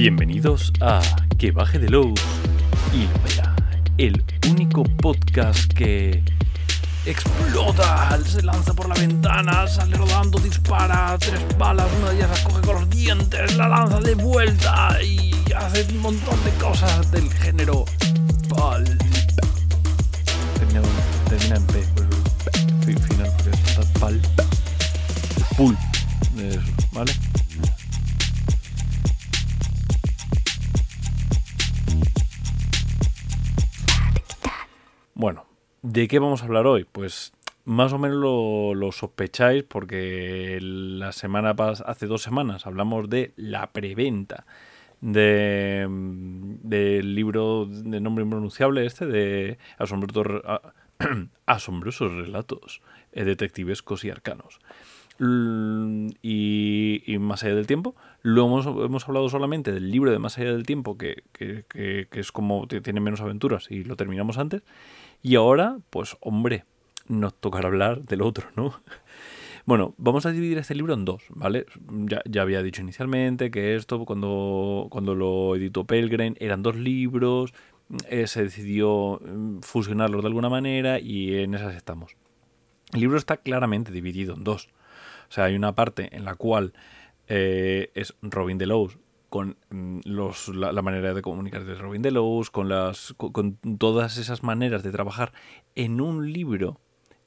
Bienvenidos a Que Baje de Low y vea, el único podcast que explota, se lanza por la ventana, sale rodando, dispara tres balas, una de ellas la coge con los dientes, la lanza de vuelta y hace un montón de cosas del género pulp. Termina, termina en P, final, porque está pulp. Pulp, ¿vale? ¿De qué vamos a hablar hoy? Pues más o menos lo, sospecháis porque la semana pas hace dos semanas hablamos de la preventa de, del libro de nombre impronunciable este de asombrosos, a- asombrosos relatos eh, detectivescos y arcanos. L- Y, y más allá del tiempo. Luego hemos, hablado solamente del libro de Más allá del tiempo, que, que- es como tiene menos aventuras y lo terminamos antes. Y ahora, pues hombre, nos tocará hablar del otro, ¿no? Bueno, vamos a dividir este libro en dos, ¿vale? Ya, ya había dicho inicialmente que esto, cuando, cuando lo editó Pelgrim, eran dos libros, eh, se decidió mm, fusionarlos de alguna manera y en esas estamos. El libro está claramente dividido en dos. O sea, hay una parte en la cual eh, es Robin Delos con mm, los, la, manera de comunicar de Robin Delos, con, las, con, con todas esas maneras de trabajar en un libro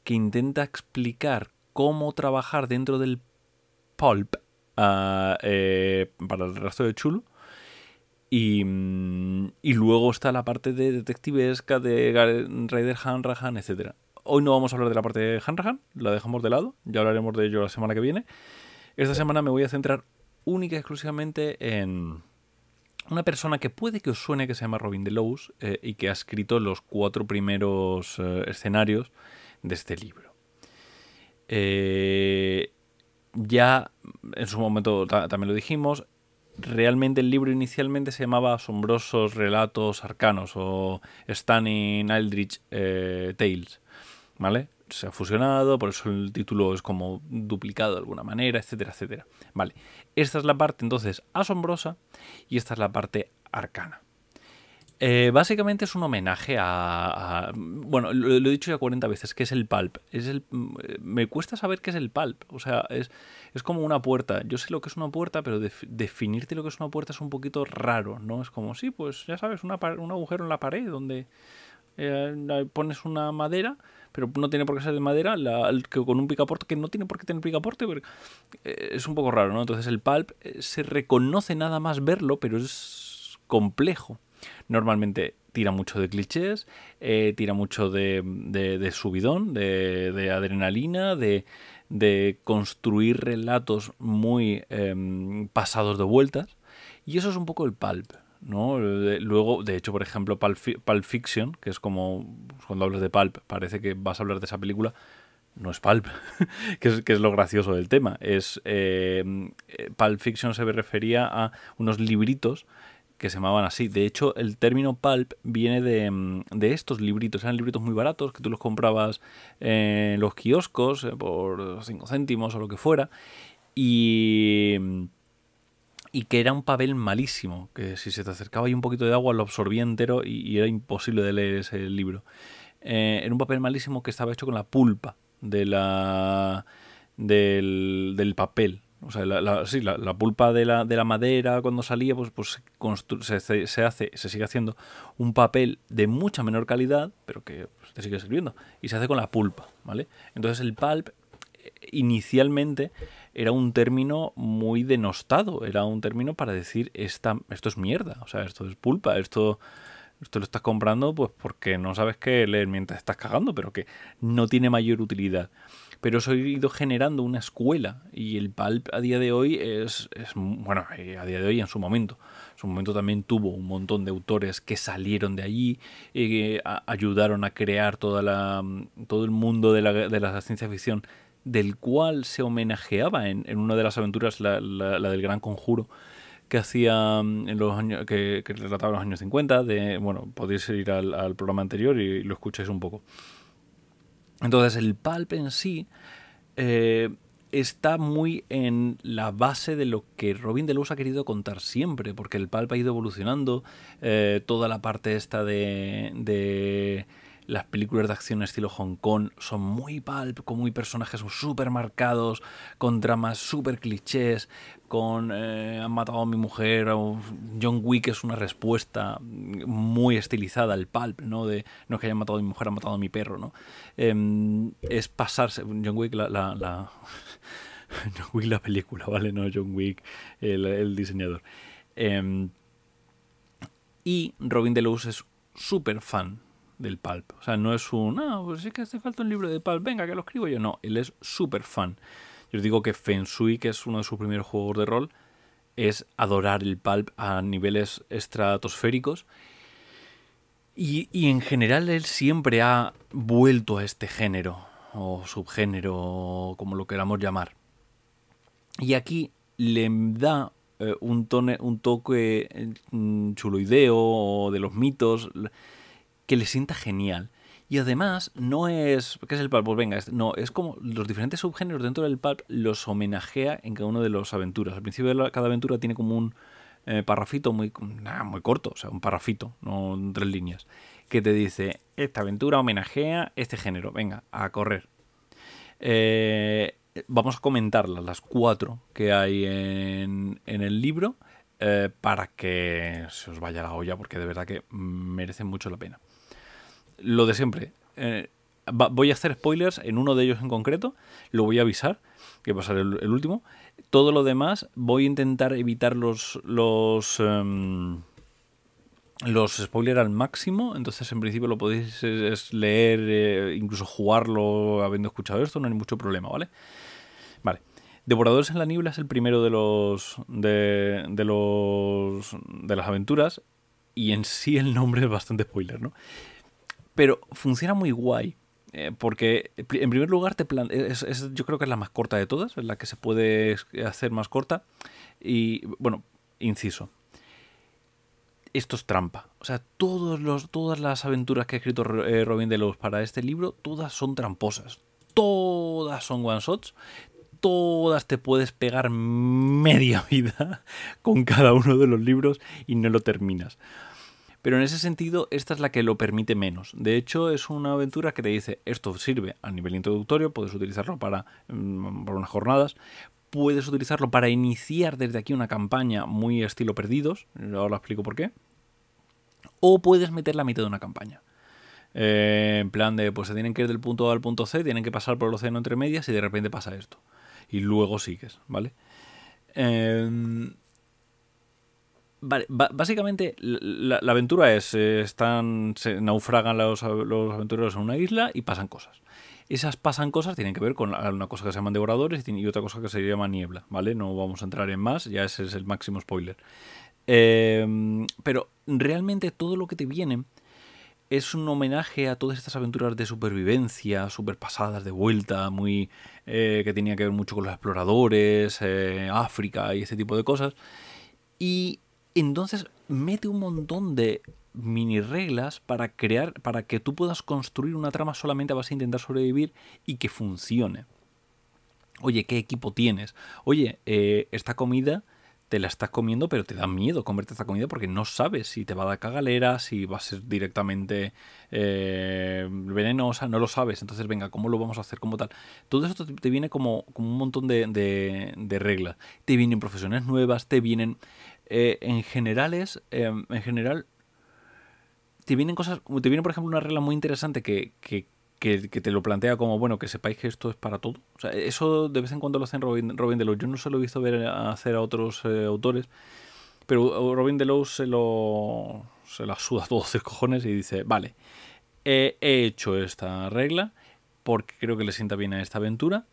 que intenta explicar cómo trabajar dentro del pulp ah, eh, para el resto de chulo. Y, mm, y luego está la parte de detectivesca de Ryder Hanrahan, etc. Hoy no vamos a hablar de la parte de Hanrahan, la dejamos de lado, ya hablaremos de ello la semana que viene. Esta semana me voy a centrar única y exclusivamente en una persona que puede que os suene que se llama Robin Delos eh, y que ha escrito los cuatro primeros eh, escenarios de este libro. Eh, ya en su momento ta- también lo dijimos, realmente el libro inicialmente se llamaba Asombrosos Relatos Arcanos o Stunning Eldritch Tales, ¿vale? Se ha fusionado, por eso el título es como duplicado de alguna manera, etcétera, etcétera. Vale, esta es la parte entonces asombrosa y esta es la parte arcana. Eh, básicamente es un homenaje a, bueno, lo, he dicho ya 40 veces, que es el pulp. Es el, mm, me cuesta saber qué es el pulp. O sea, es, es como una puerta. Yo sé lo que es una puerta, pero def- definirte lo que es una puerta es un poquito raro, ¿no? Es como, sí, pues ya sabes, una, un agujero en la pared donde eh, pones una madera, pero no tiene por qué ser de madera, la- el con un picaporte que no tiene por qué tener picaporte, pero eh, es un poco raro, ¿no? Entonces el pulp eh, se reconoce nada más verlo, pero es complejo. Normalmente tira mucho de clichés, eh, tira mucho de, subidón, de, de adrenalina, de, de construir relatos muy em, pasados de vueltas. Y eso es un poco el pulp, ¿no? De- Luego, de hecho, por ejemplo, Pulp, Fi- Pulp Fiction, que es como cuando hablas de pulp, parece que vas a hablar de esa película. No es pulp, que, es, que es lo gracioso del tema. Es eh, eh, Pulp Fiction se refería a unos libritos que se llamaban así. De hecho, el término pulp viene de, de estos libritos. Eran libritos muy baratos que tú los comprabas en los kioscos eh, por 5 céntimos o lo que fuera. Y, y que era un papel malísimo, que si se te acercaba ahí un poquito de agua lo absorbía entero y, y era imposible de leer ese libro. Eh, era un papel malísimo que estaba hecho con la pulpa de la, del, del papel. O sea, la, sí, la, la pulpa de la, de la madera cuando salía, pues, pues se, constru- se, se- se hace, se sigue haciendo un papel de mucha menor calidad, pero que pues, te sigue sirviendo. Y se hace con la pulpa, ¿vale? Entonces el pulp eh, inicialmente era un término muy denostado, era un término para decir esta, esto es mierda, o sea, esto es pulpa, esto, esto lo estás comprando pues porque no sabes qué leer mientras estás cagando, pero que no tiene mayor utilidad. Pero eso ha ido generando una escuela y el pulp a día de hoy es, es bueno, eh, a día de hoy en su momento. En su momento también tuvo un montón de autores que salieron de allí, eh, a- ayudaron a crear toda la, todo el mundo de la, de la ciencia ficción del cual se homenajeaba en, en una de las aventuras, la, la- del Gran Conjuro, que hacía mm, en los años, que, que relataba en los años 50. De, bueno, podéis ir al, al programa anterior y lo escucháis un poco. Entonces, el pulp en sí eh, está muy en la base de lo que Robin Delos ha querido contar siempre, porque el pulp ha ido evolucionando, eh, toda la parte esta de las películas de acción estilo Hong Kong son muy pulp, con muy personajes súper marcados, con dramas súper clichés, con eh, han matado a mi mujer, John Wick es una respuesta muy estilizada al pulp, ¿no? De no es que hayan matado a mi mujer, han matado a mi perro, ¿no? Em, es pasarse, John Wick la, John Wick la película, ¿vale? No John Wick el, diseñador. Em, y Robin Delos es súper fan del Pulp. O sea, no es un, ah, pues es que hace falta un libro de Pulp, venga, que lo escribo yo. No, él es súper fan. Yo os digo que Feng Shui, que es uno de sus primeros juegos de rol, es adorar el Pulp a niveles estratosféricos. Y, y en general él siempre ha vuelto a este género, o subgénero, como lo queramos llamar. Y aquí le da eh, un, un toque eh, chuloideo de los mitos que le sienta genial. Y además, no es. ¿Qué es el pulp? Pues venga, no, es como los diferentes subgéneros dentro del pulp los homenajea en cada una de las aventuras. Al principio de cada aventura tiene como un eh, parrafito muy, muy corto, o sea, un parrafito, no tres líneas, que te dice: Esta aventura homenajea este género, venga, a correr. Eh, vamos a comentarlas, las cuatro que hay en, en el libro, eh, para que se os vaya la olla, porque de verdad que merecen mucho la pena lo de siempre. Eh, voy a hacer spoilers en uno de ellos en concreto, lo voy a avisar, que va a ser el, último. Todo lo demás voy a intentar evitar los los em, los spoilers al máximo, entonces en principio lo podéis leer, eh, incluso jugarlo habiendo escuchado esto, no hay mucho problema, ¿vale? Vale. Devoradores en la niebla es el primero de los de, de los de las aventuras y en sí el nombre es bastante spoiler, ¿no? Pero funciona muy guay. Eh, porque en primer lugar te es, yo creo que es la más corta de todas, es la que se puede hacer más corta. Y bueno, inciso. Esto es trampa. O sea, todos los, todas las aventuras que ha escrito eh, Robin Delos para este libro, todas son tramposas. Todas son one shots. Todas te puedes pegar media vida con cada uno de los libros y no lo terminas. Pero en ese sentido, esta es la que lo permite menos. De hecho, es una aventura que te dice, esto sirve a nivel introductorio, puedes utilizarlo para, mm, unas jornadas, puedes utilizarlo para iniciar desde aquí una campaña muy estilo perdidos, ahora explico por qué, o puedes meter la mitad de una campaña. Eh, en plan de, pues se tienen que ir del punto A al punto C, tienen que pasar por el océano entre medias y de repente pasa esto. Y luego sigues, ¿vale? Eh, Vale, básicamente la, aventura es, están, se naufragan los, los, aventureros en una isla y pasan cosas. Esas pasan cosas tienen que ver con una cosa que se llaman devoradores y otra cosa que se llama niebla, ¿vale? No vamos a entrar en más, ya ese es el máximo spoiler. Em, pero realmente todo lo que te viene es un homenaje a todas estas aventuras de supervivencia, super pasadas de vuelta, muy eh, que tenía que ver mucho con los exploradores, eh, África y ese tipo de cosas. Y entonces mete un montón de mini reglas para crear, para que tú puedas construir una trama solamente a base de intentar sobrevivir y que funcione. Oye, ¿qué equipo tienes? Oye, eh, esta comida te la estás comiendo, pero te da miedo comerte esta comida porque no sabes si te va a dar cagalera, si va a ser directamente eh, venenosa, no lo sabes. Entonces, venga, ¿cómo lo vamos a hacer como tal? Todo esto te viene como, como un montón de, de, de reglas. Te vienen profesiones nuevas, te vienen eh, en generales, em, en general, te vienen cosas, te viene por ejemplo una regla muy interesante que, que, te lo plantea como, bueno, que sepáis que esto es para todo. O sea, eso de vez en cuando lo hacen Robin, Robin Delos. Yo no se lo he visto ver hacer a otros eh, autores, pero Robin Delos se lo, se la suda todos los cojones y dice, vale, he hecho esta regla porque creo que le sienta bien a esta aventura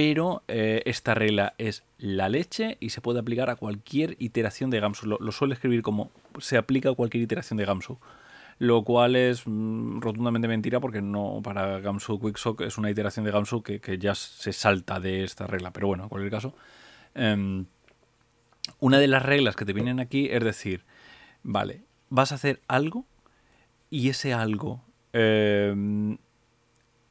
pero eh, esta regla es la leche y se puede aplicar a cualquier iteración de Gamsu. Lo, suele escribir como se aplica a cualquier iteración de Gamsu. Lo cual es mm, rotundamente mentira porque no para Gamsu Quicksock es una iteración de Gamsu que, ya se salta de esta regla. Pero bueno, en cualquier caso. Em, una de las reglas que te vienen aquí es decir, vale, vas a hacer algo y ese algo em,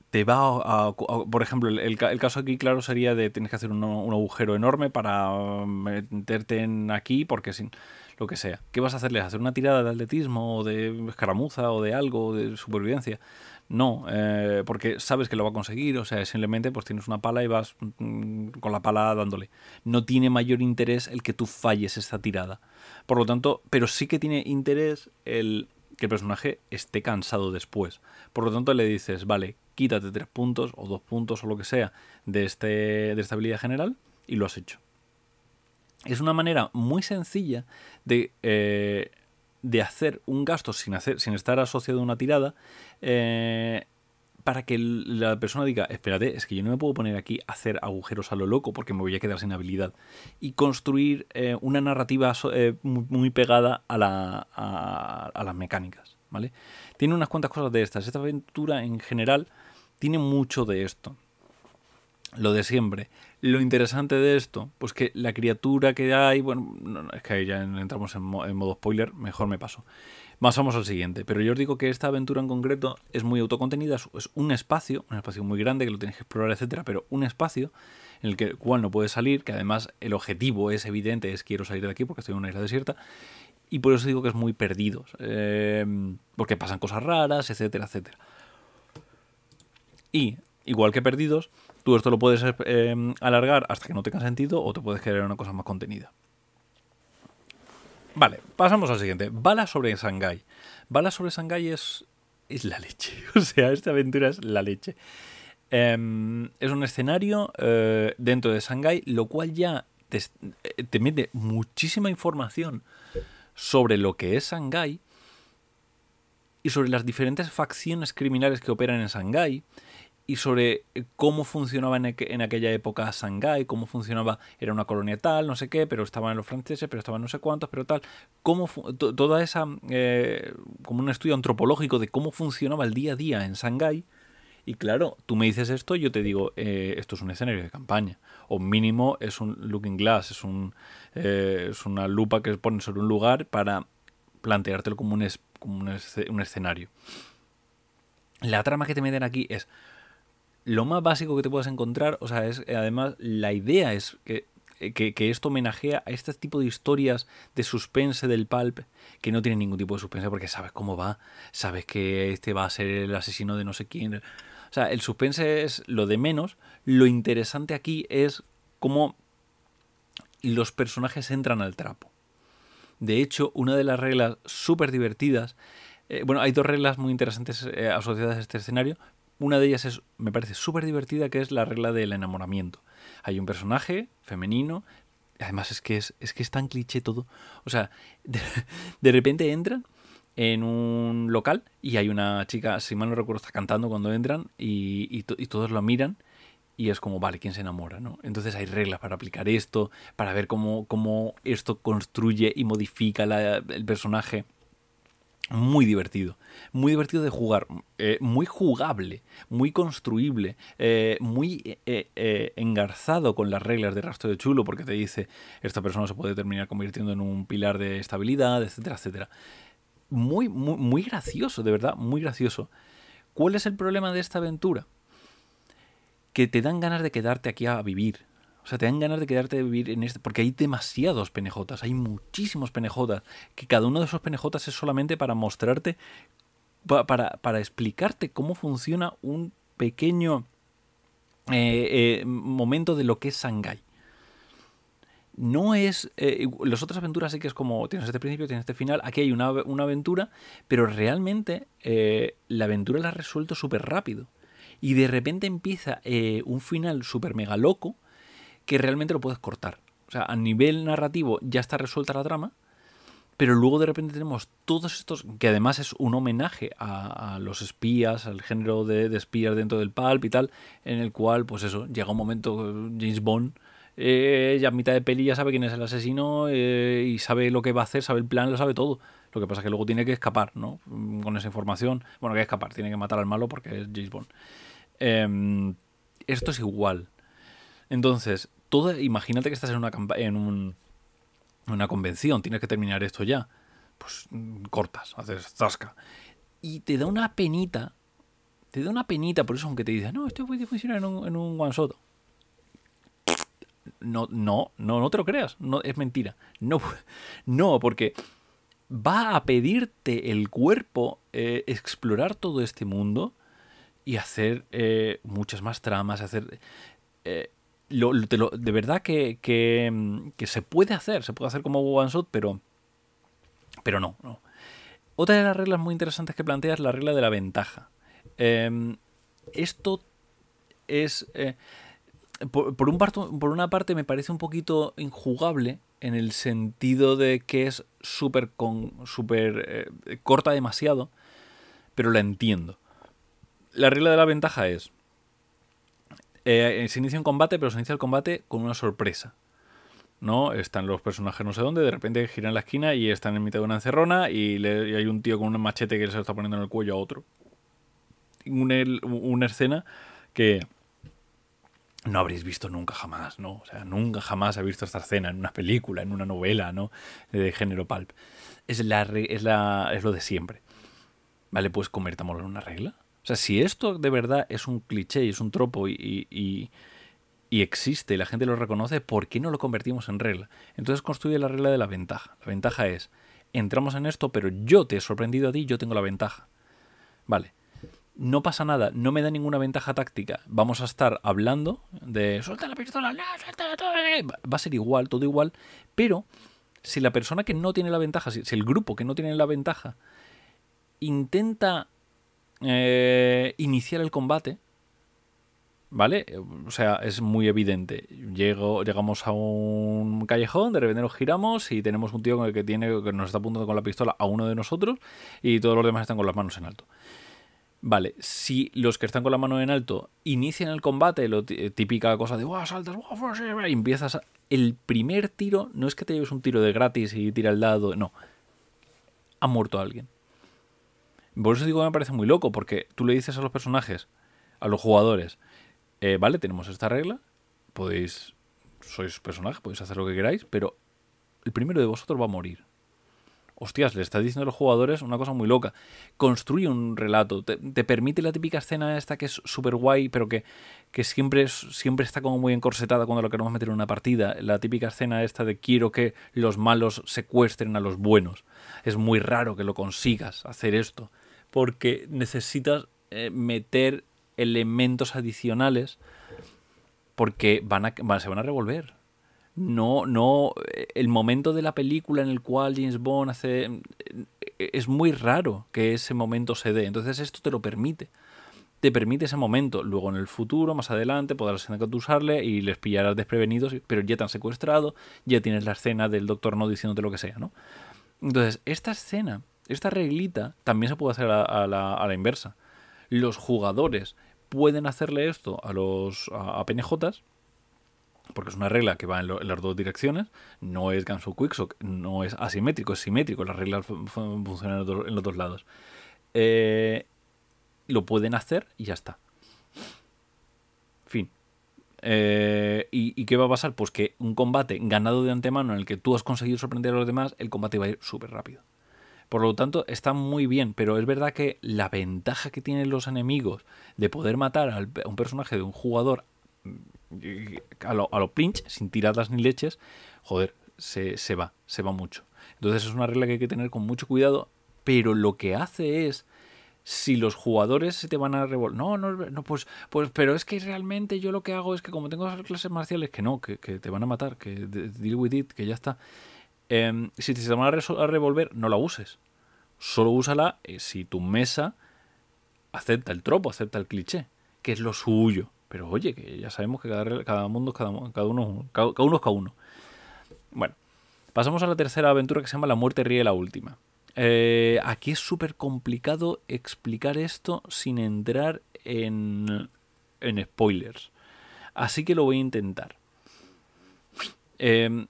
te va a, por ejemplo, el, caso aquí claro sería de tienes que hacer un, agujero enorme para meterte en aquí porque sin lo que sea. ¿Qué vas a hacerles? ¿Hacer una tirada de atletismo o de escaramuza o de algo, de supervivencia? No, eh, porque sabes que lo va a conseguir, o sea, simplemente pues tienes una pala y vas mm, con la pala dándole. No tiene mayor interés el que tú falles esta tirada. Por lo tanto, pero sí que tiene interés el que el personaje esté cansado después. Por lo tanto, le dices, vale, quítate tres puntos o dos puntos o lo que sea de, este, de esta habilidad general y lo has hecho. Es una manera muy sencilla de eh, de hacer un gasto sin, hacer, sin estar asociado a una tirada eh, para que la persona diga, espérate, es que yo no me puedo poner aquí a hacer agujeros a lo loco porque me voy a quedar sin habilidad. Y construir eh, una narrativa eh, muy, pegada a, la, a, las mecánicas. ¿vale? Tiene unas cuantas cosas de estas. Esta aventura en general tiene mucho de esto. Lo de siempre. Lo interesante de esto, pues que la criatura que hay, bueno, es que ya entramos en, modo spoiler, mejor me paso. Más vamos al siguiente, pero yo os digo que esta aventura en concreto es muy autocontenida, es un espacio, un espacio muy grande que lo tienes que explorar, etcétera, pero un espacio en el que, cual no puedes salir, que además el objetivo es evidente, es quiero salir de aquí porque estoy en una isla desierta, y por eso digo que es muy perdido, eh, porque pasan cosas raras, etcétera, etcétera. Y, igual que perdidos, Tú esto lo puedes eh, alargar hasta que no tenga sentido o te puedes crear una cosa más contenida. Vale, pasamos al siguiente. Bala sobre Shanghai. Bala sobre Shanghai es, es la leche. O sea, esta aventura es la leche. Em, es un escenario eh, dentro de Shanghai, lo cual ya te, te, mete muchísima información sobre lo que es Shanghai y sobre las diferentes facciones criminales que operan en Shanghai y sobre eh, cómo funcionaba en, aquella época Shanghái, cómo funcionaba, era una colonia tal, no sé qué, pero estaban los franceses, pero estaban no sé cuántos, pero tal, cómo toda esa, eh, como un estudio antropológico de cómo funcionaba el día a día en Shanghái, y claro, tú me dices esto, yo te digo, eh, esto es un escenario de campaña, o mínimo es un looking glass, es, un, es una lupa que pones sobre un lugar para planteártelo como un, como un escenario. La trama que te meten aquí es lo más básico que te puedas encontrar, o sea, es además la idea es que, que, esto homenajea a este tipo de historias de suspense del pulp que no tienen ningún tipo de suspense porque sabes cómo va, sabes que este va a ser el asesino de no sé quién. O sea, el suspense es lo de menos. Lo interesante aquí es cómo los personajes entran al trapo. De hecho, una de las reglas súper divertidas eh, bueno, hay dos reglas muy interesantes eh, asociadas a este escenario. Una de ellas es, me parece súper divertida, que es la regla del enamoramiento. Hay un personaje femenino, además es que es, es que es tan cliché todo. O sea, de, repente entran en un local y hay una chica, si mal no recuerdo, está cantando cuando entran y, y, todos lo miran y es como, vale, ¿quién se enamora? ¿no? Entonces hay reglas para aplicar esto, para ver cómo, cómo esto construye y modifica el personaje muy divertido, muy divertido de jugar, eh, muy jugable, muy construible, eh, muy eh, engarzado con las reglas de rastro de chulo, porque te dice esta persona se puede terminar convirtiendo en un pilar de estabilidad, etcétera, etcétera. Muy, muy, muy gracioso, de verdad, muy gracioso. ¿Cuál es el problema de esta aventura? Que te dan ganas de quedarte aquí a vivir, o sea, te dan ganas de quedarte a vivir en este. Porque hay demasiados penejotas, hay muchísimos penejotas. Que cada uno de esos penejotas es solamente para mostrarte, para, para explicarte cómo funciona un pequeño eh, eh, momento de lo que es Shanghai. No es. Eh, las otras aventuras sí que es como. Tienes este principio, tienes este final. Aquí hay una, aventura, pero realmente la aventura la has resuelto súper rápido. Y de repente empieza un final súper mega loco que realmente lo puedes cortar. O sea, a nivel narrativo ya está resuelta la trama, pero luego de repente tenemos todos estos, que además es un homenaje a, los espías, al género de, espías dentro del pulp y tal, en el cual, pues eso, llega un momento, James Bond, eh, ya a mitad de peli ya sabe quién es el asesino eh, y sabe lo que va a hacer, sabe el plan, lo sabe todo. Lo que pasa es que luego tiene que escapar, ¿no? Con esa información. Bueno, que escapar, tiene que matar al malo porque es James Bond. Em, esto es igual. Entonces, imagínate que estás en una, en una convención, tienes que terminar esto ya. Pues mm, cortas, haces zasca. Y te da una penita te da una penita por eso, aunque te dice, no, esto puede funcionar en un, en un one shot. No, no, no, no te lo creas, no, es mentira. No, no, porque va a pedirte el cuerpo eh, explorar todo este mundo y hacer eh, muchas más tramas, hacer... Eh, de verdad que, que, que, se puede hacer, se puede hacer como one shot, pero, pero no, no. Otra de las reglas muy interesantes que plantea es la regla de la ventaja. Em, esto es... Por, un por, una parte me parece un poquito injugable en el sentido de que es súper super, corta demasiado, pero la entiendo la regla de la ventaja es, eh, se inicia un combate, pero se inicia el combate con una sorpresa. ¿no? Están los personajes no sé dónde, de repente giran la esquina y están en mitad de una encerrona y, hay un tío con un machete que se lo está poniendo en el cuello a otro. Una, una escena que no habréis visto nunca jamás, ¿no? O sea, nunca jamás ha visto esta escena en una película, en una novela, ¿no? De género pulp. Es, la, es, la, es lo de siempre. ¿Vale? Pues convertámoslo en una regla. O sea, si esto de verdad es un cliché y es un tropo y, y, existe y la gente lo reconoce, ¿por qué no lo convertimos en regla? Entonces construye la regla de la ventaja. La ventaja es, entramos en esto, pero yo te he sorprendido a ti, yo tengo la ventaja. Vale. No pasa nada, no me da ninguna ventaja táctica. Vamos a estar hablando de suelta la pistola, suelta Va a ser igual, todo igual, pero si la persona que no tiene la ventaja, si el grupo que no tiene la ventaja intenta eh, iniciar el combate, ¿vale? O sea, es muy evidente. Llego, llegamos a un callejón, de repente nos giramos y tenemos un tío que, tiene, que nos está apuntando con la pistola a uno de nosotros y todos los demás están con las manos en alto. Vale, si los que están con la mano en alto inician el combate, lo típica cosa de wow, saltas, y empiezas el primer tiro, no es que te lleves un tiro de gratis y tira el dado, no. Ha muerto alguien. Por eso digo que me parece muy loco, porque tú le dices a los personajes, a los jugadores, eh, vale, tenemos esta regla, podéis, sois personajes, podéis hacer lo que queráis, pero el primero de vosotros va a morir. Hostias, le está diciendo a los jugadores una cosa muy loca. Construye un relato, te, permite la típica escena esta que es súper guay, pero que, que siempre, siempre está como muy encorsetada cuando lo queremos meter en una partida. La típica escena esta de quiero que los malos secuestren a los buenos. Es muy raro que lo consigas hacer esto porque necesitas eh, meter elementos adicionales porque van a, se van a revolver. No, no, el momento de la película en el cual James Bond hace... Es muy raro que ese momento se dé. Entonces esto te lo permite. Te permite ese momento. Luego en el futuro, más adelante, podrás usarle y les pillarás desprevenidos, pero ya te han secuestrado, ya tienes la escena del Doctor No diciéndote lo que sea, ¿no? Entonces, esta escena esta reglita también se puede hacer a, la, inversa. Los jugadores pueden hacerle esto a los a, PNJs, porque es una regla que va en, las dos direcciones, no es Gansu Quicksock, no es asimétrico, es simétrico, las reglas funcionan en los dos, lados. Eh, lo pueden hacer y ya está. Fin. Eh, ¿y, ¿y, qué va a pasar? Pues que un combate ganado de antemano en el que tú has conseguido sorprender a los demás, el combate va a ir súper rápido. Por lo tanto, está muy bien, pero es verdad que la ventaja que tienen los enemigos de poder matar a un personaje de un jugador mm, a lo, a pinch, sin tiradas ni leches, joder, se, va, se va mucho. Entonces es una regla que hay que tener con mucho cuidado, pero lo que hace es si los jugadores se te van a revolver. No, no, no, pues, pues, pero es que realmente yo lo que hago es que como tengo esas clases marciales, que no, que, te van a matar, que deal with it, que ya está. Em, si te van a, revolver, no la uses. Solo úsala eh, si tu mesa acepta el tropo, acepta el cliché, que es lo suyo. Pero oye, que ya sabemos que cada, mundo, cada, cada, uno, cada, uno es cada uno. Bueno, pasamos a la tercera aventura que se llama La muerte ríe la última. Eh, aquí es súper complicado explicar esto sin entrar en, en spoilers. Así que lo voy a intentar. Eh,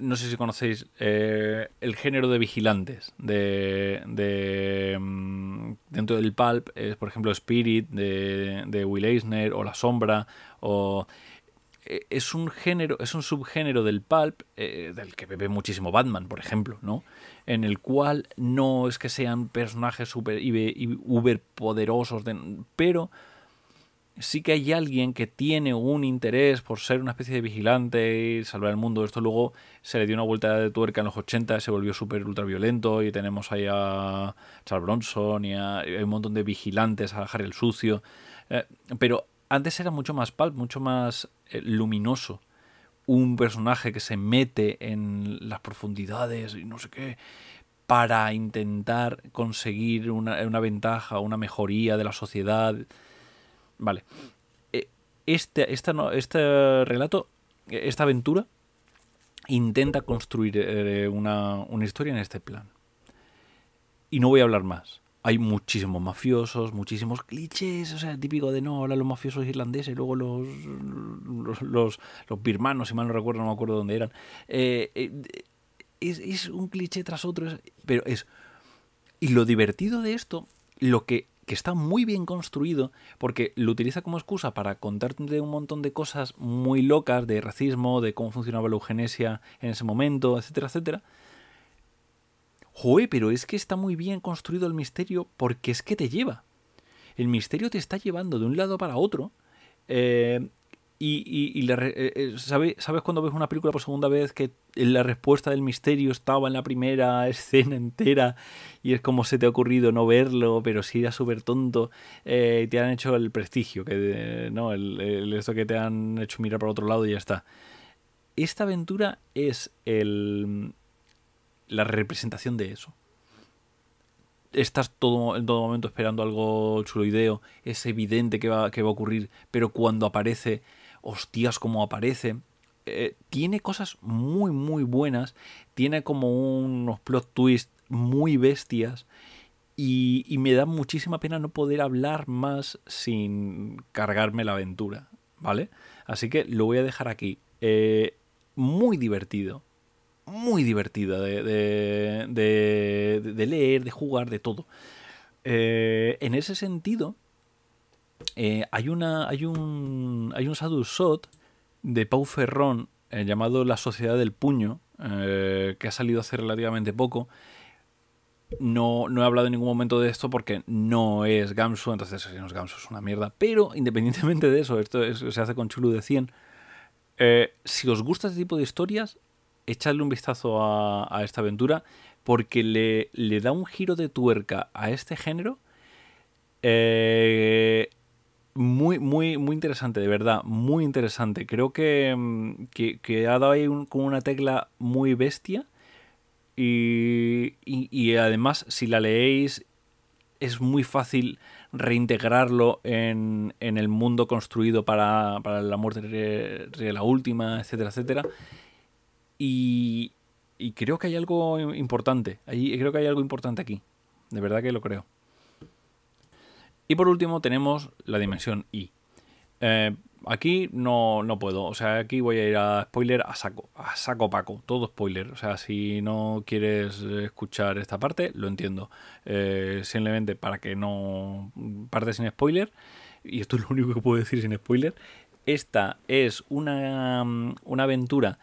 no sé si conocéis eh, el género de vigilantes de, mm, dentro del pulp es por ejemplo Spirit de, Will Eisner o La Sombra o eh, es un género, es un subgénero del pulp, eh, del que bebe muchísimo Batman, por ejemplo, ¿no? En el cual no es que sean personajes super uber poderosos, pero sí que hay alguien que tiene un interés por ser una especie de vigilante y salvar el mundo. Esto luego se le dio una vuelta de tuerca en los 80, se volvió súper ultra violento y tenemos ahí a Charles Bronson y, a, un montón de vigilantes, a Harry el Sucio. Eh, pero antes era mucho más pulp, mucho más eh, luminoso. Un personaje que se mete en las profundidades y no sé qué para intentar conseguir una, una ventaja, una mejoría de la sociedad. Vale. Eh, este, esta, este relato, esta aventura, intenta construir eh, una, una historia en este plan. Y no voy a hablar más hay muchísimos mafiosos, muchísimos clichés, o sea, típico de no, ahora los mafiosos irlandeses, luego los, los, los, birmanos, si mal no recuerdo, no me acuerdo dónde eran. Eh, eh, es, es, un cliché tras otro, pero es... Y lo divertido de esto, lo que, que está muy bien construido, porque lo utiliza como excusa para contarte un montón de cosas muy locas, de racismo, de cómo funcionaba la eugenesia en ese momento, etcétera, etcétera Joder, pero es que está muy bien construido el misterio porque es que te lleva. El misterio te está llevando de un lado para otro. Eh, y, eh, eh, ¿sabes, cuando ves una película por segunda vez que la respuesta del misterio estaba en la primera escena entera y es como se te ha ocurrido no verlo, pero si era súper tonto, te han hecho el prestigio, que, ¿no? El, esto que te han hecho mirar para otro lado y ya está. Esta aventura es el, la representación de eso. Estás todo, en todo momento esperando algo chuloideo, es evidente que va, que va a ocurrir, pero cuando aparece, hostias, como aparece. Eh, tiene cosas muy, muy buenas, tiene como unos plot twists muy bestias y, me da muchísima pena no poder hablar más sin cargarme la aventura, ¿vale? Así que lo voy a dejar aquí. Eh, muy divertido, muy divertida de, de, leer, de jugar, de todo. Eh, en ese sentido, eh, hay, una, hay, un, hay un Sadhu Sot de Pau Ferrón eh, llamado La Sociedad del Puño, que ha salido hace relativamente poco. No, no, he hablado en ningún momento de esto porque no es Gamsu, entonces si no es Gamsu es una mierda. Pero independientemente de eso, esto se hace con Chulu de 100. si os gusta este tipo de historias, echarle un vistazo a, esta aventura porque le, le, da un giro de tuerca a este género eh, muy, muy, muy interesante, de verdad, muy interesante. Creo que, mm, que, ha dado ahí con una tecla muy bestia y, y, además si la leéis es muy fácil reintegrarlo en, en el mundo construido para, para la muerte de la última, etcétera, etcétera. Y, creo que hay algo importante. Ahí, creo que hay algo importante aquí. De verdad que lo creo. Y por último tenemos la dimensión I. Eh, aquí no, no, puedo. O sea, aquí voy a ir a spoiler a saco. A saco Paco. Todo spoiler. O sea, si no quieres escuchar esta parte, lo entiendo. Eh, simplemente para que no parte sin spoiler. Y esto es lo único que puedo decir sin spoiler. Esta es una, una aventura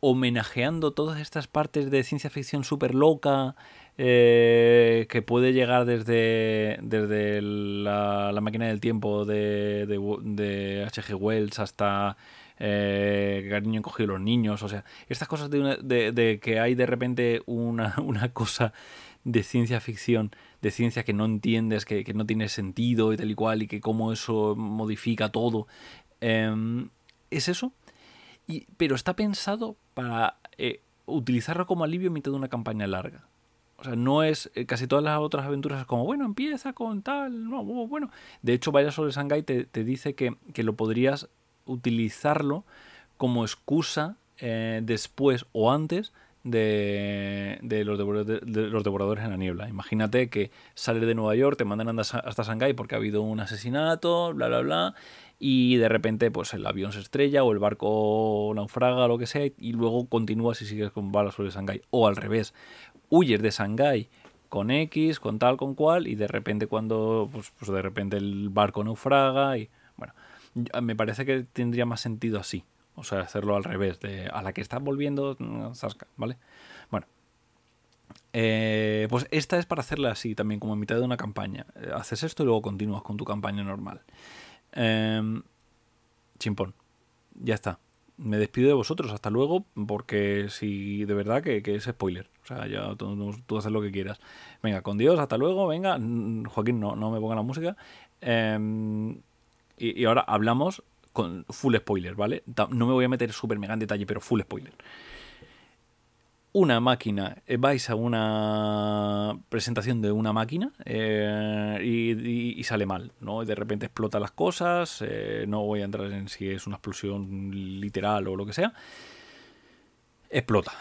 homenajeando todas estas partes de ciencia ficción súper loca eh, que puede llegar desde, desde la, máquina del tiempo de, de, H.G. Wells hasta eh, Cariño encogido los niños. O sea, estas cosas de, de, que hay de repente una, una, cosa de ciencia ficción, de ciencia que no entiendes, que, que, no tiene sentido y tal y cual, y que cómo eso modifica todo. Em, ¿Es eso? pero está pensado para eh, utilizarlo como alivio en mitad de una campaña larga. O sea, no es. Eh, casi todas las otras aventuras como, bueno, empieza con tal. No, bueno. De hecho, Vaya sobre Shanghai te, te dice que, lo podrías utilizarlo como excusa eh, después o antes de, los devoradores, en la niebla. Imagínate que sales de Nueva York, te mandan hasta Shanghai porque ha habido un asesinato, bla, bla, bla, y de repente pues el avión se estrella o el barco naufraga lo que sea y luego continúas y sigues con balas sobre Shanghái o al revés huyes de Shanghái con X con tal con cual y de repente cuando pues, pues de repente el barco naufraga y bueno Me parece que tendría más sentido así. O sea, hacerlo al revés, de a la que estás volviendo, mm, zasca, ¿vale? Bueno. Eh, pues esta es para hacerla así, también como en mitad de una campaña. Eh, haces esto y luego continúas con tu campaña normal. Eh, chimpón. Ya está. Me despido de vosotros. Hasta luego, porque si de verdad que, es spoiler. O sea, ya tú, haces lo que quieras. Venga, con Dios, hasta luego. Venga, Joaquín, no, no me ponga la música. Em, y, y ahora hablamos con full spoiler, ¿vale? No me voy a meter súper mega en detalle, pero full spoiler. Una máquina, eh, vais a una presentación de una máquina eh, y, sale mal, ¿no? de repente explota las cosas, eh, no voy a entrar en si es una explosión literal o lo que sea. Explota.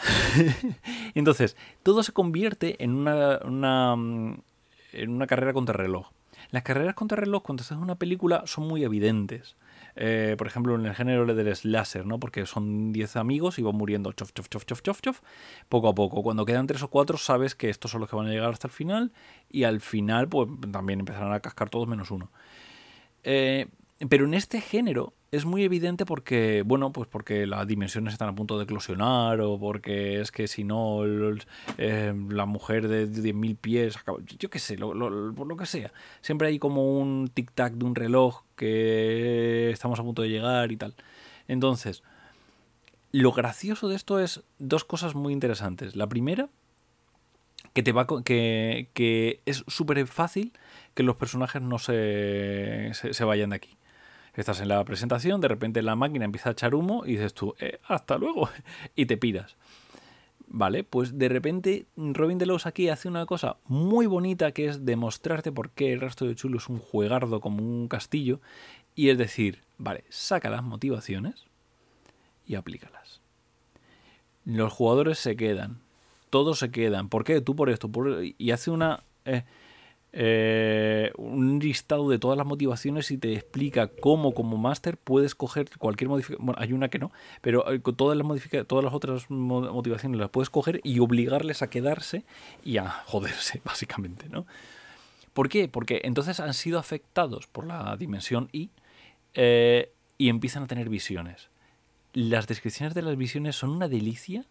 Entonces, todo se convierte en una, una, en una carrera contra reloj. Las carreras contra reloj, cuando haces una película, son muy evidentes. Eh, por ejemplo, en el género del slasher, ¿no? Porque son 10 amigos y van muriendo chof, chof, chof, chof, chof, chof, poco a poco. Cuando quedan 3 o 4, sabes que estos son los que van a llegar hasta el final y al final, pues también empezarán a cascar todos menos uno. Eh, pero en este género es muy evidente porque, bueno, pues porque las dimensiones están a punto de eclosionar o porque es que si no eh, la mujer de 10.000 pies, yo qué sé, por lo que sea. Siempre hay como un tic-tac de un reloj que estamos a punto de llegar y tal. Entonces, lo gracioso de esto es dos cosas muy interesantes. La primera, que te va que, que es súper fácil que los personajes no se, se vayan de aquí. Estás en la presentación, de repente la máquina empieza a echar humo y dices tú, eh, hasta luego, y te piras. Vale, pues de repente Robin Delos aquí hace una cosa muy bonita que es demostrarte por qué el rastro de Chulo es un juegardo como un castillo. Y es decir, vale, saca las motivaciones y aplícalas. Los jugadores se quedan, todos se quedan. ¿Por qué? Tú por esto. Y hace una... Eh, eh, un listado de todas las motivaciones y te explica cómo como máster puedes coger cualquier modificación. Bueno, hay una que no, pero eh, todas las, todas las otras motivaciones las puedes coger y obligarles a quedarse y a joderse, básicamente, ¿no? ¿Por qué? Porque entonces han sido afectados por la dimensión I eh, y empiezan a tener visiones. Las descripciones de las visiones son una delicia.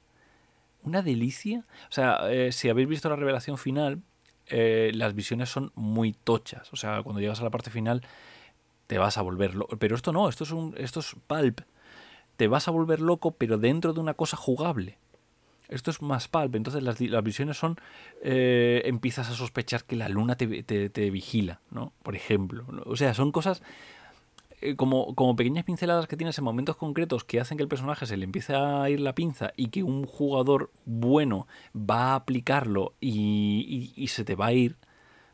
Una delicia. O sea, si habéis visto la revelación final, eh, las visiones son muy tochas. O sea, cuando llegas a la parte final te vas a volver loco. Pero esto no, esto es, un, esto es pulp. Te vas a volver loco, pero dentro de una cosa jugable. Esto es más pulp. Entonces las, visiones son... Eh, empiezas a sospechar que la luna te, te, vigila, ¿no? Por ejemplo. O sea, son cosas eh, como, como pequeñas pinceladas que tienes en momentos concretos que hacen que el personaje se le empiece a ir la pinza y que un jugador bueno va a aplicarlo y, se te va a ir,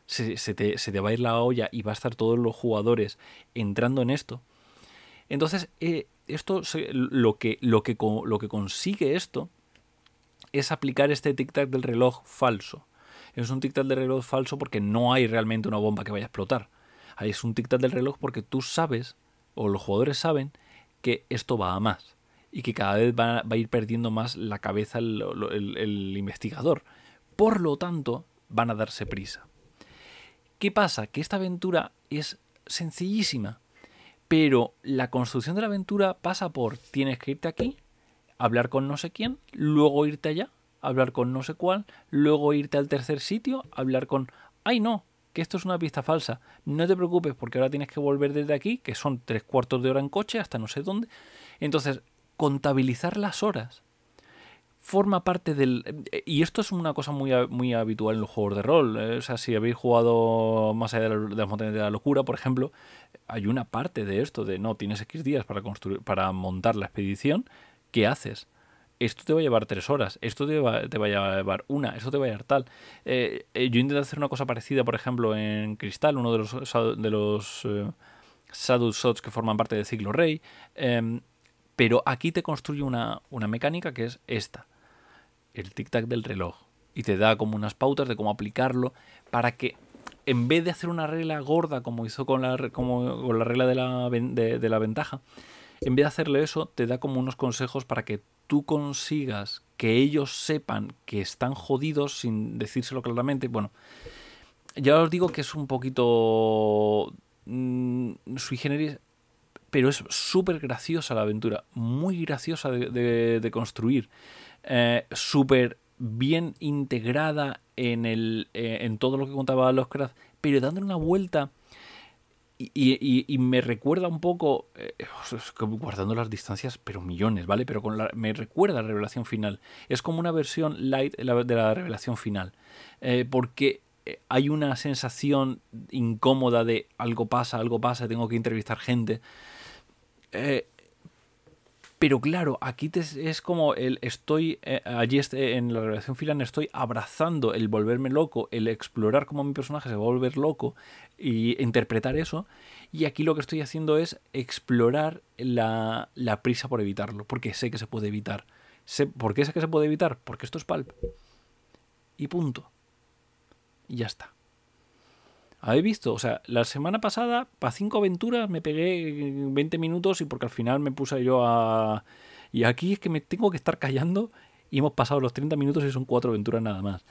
se, te, va a ir la olla y va a estar todos los jugadores entrando en esto. Entonces, eh, esto lo, que, lo, que, lo que consigue esto es aplicar este tic-tac del reloj falso. Es un tic-tac del reloj falso porque no hay realmente una bomba que vaya a explotar. Es un tic-tac del reloj porque tú sabes o los jugadores saben que esto va a más y que cada vez va, a ir perdiendo más la cabeza el, investigador. Por lo tanto, van a darse prisa. ¿Qué pasa? Que esta aventura es sencillísima, pero la construcción de la aventura pasa por tienes que irte aquí, hablar con no sé quién, luego irte allá, hablar con no sé cuál, luego irte al tercer sitio, hablar con... ¡Ay no! Que esto es una pista falsa. No te preocupes porque ahora tienes que volver desde aquí, que son tres cuartos de hora en coche hasta no sé dónde. Entonces, contabilizar las horas forma parte del... Y esto es una cosa muy, muy habitual en los juegos de rol. ¿eh? O sea, si habéis jugado más allá de, las montañas de la locura, por ejemplo, hay una parte de esto de no, tienes X días para, construir, para montar la expedición. ¿Qué haces? Esto te va a llevar tres horas, esto te va, te va a llevar una, esto te va a llevar tal. Eh, eh, yo intenté hacer una cosa parecida, por ejemplo, en Cristal, uno de los, de los eh, Shots que forman parte del ciclo Rey, em, pero aquí te construye una, una mecánica que es esta, el tic-tac del reloj, y te da como unas pautas de cómo aplicarlo para que en vez de hacer una regla gorda como hizo con la, como, con la regla de la, de la ventaja, en vez de hacerle eso, te da como unos consejos para que tú consigas que ellos sepan que están jodidos sin decírselo claramente, bueno, ya os digo que es un poquito mm, sui generis, pero es súper graciosa la aventura, muy graciosa de, construir, eh, súper bien integrada en, el, eh, en todo lo que contaba Lovecraft, pero dándole una vuelta y, me recuerda un poco, eh, guardando las distancias, pero millones, ¿vale? Pero con me recuerda la revelación final. Es como una versión light de la revelación final. Eh, porque eh, hay una sensación incómoda de algo pasa, algo pasa, tengo que entrevistar gente. Pero claro, aquí es como el estoy allí este, en la revelación final estoy abrazando el volverme loco, el explorar cómo mi personaje se va a volver loco y interpretar eso. Y aquí lo que estoy haciendo es explorar la, prisa por evitarlo, porque sé que se puede evitar. Sé, ¿Por qué sé que se puede evitar? Porque esto es palp. Y punto. Y ya está. ¿Habéis visto? O sea, la semana pasada, para cinco aventuras, me pegué 20 minutos y porque al final me puse yo a... Y aquí es que me tengo que estar callando y hemos pasado los 30 minutos y son cuatro aventuras nada más.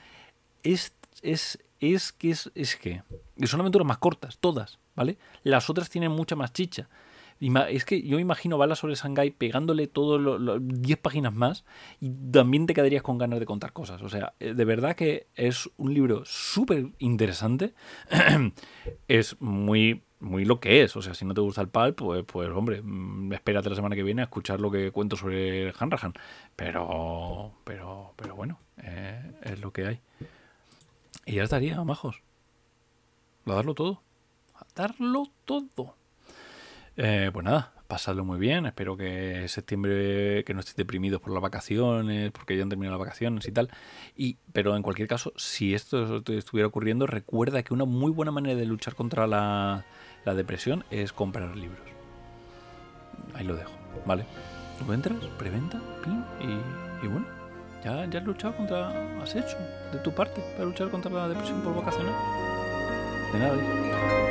Es, es, es que es, es que son aventuras más cortas, todas, ¿vale? Las otras tienen mucha más chicha. Es que yo me imagino Bala sobre Shanghai pegándole todo los 10 páginas más y también te quedarías con ganas de contar cosas. O sea, eh, de verdad que es un libro súper interesante. es muy, muy lo que es. O sea, si no te gusta el pulp, pues, pues hombre, mm, espérate la semana que viene a escuchar lo que cuento sobre Hanrahan. Pero, pero, pero bueno, eh, es lo que hay. Y ya estaría, majos. A darlo todo. A darlo todo. Eh, pues nada, pasadlo muy bien. Espero que septiembre, que no estéis deprimidos por las vacaciones, porque ya han terminado las vacaciones y tal. Y, pero en cualquier caso, si esto te estuviera ocurriendo, recuerda que una muy buena manera de luchar contra la, depresión es comprar libros. Ahí lo dejo, ¿vale? Tú entras, preventa, pin, y bueno. Ya, ya has luchado contra. Has hecho de tu parte para luchar contra la depresión por vacacionar. De nada, hijo.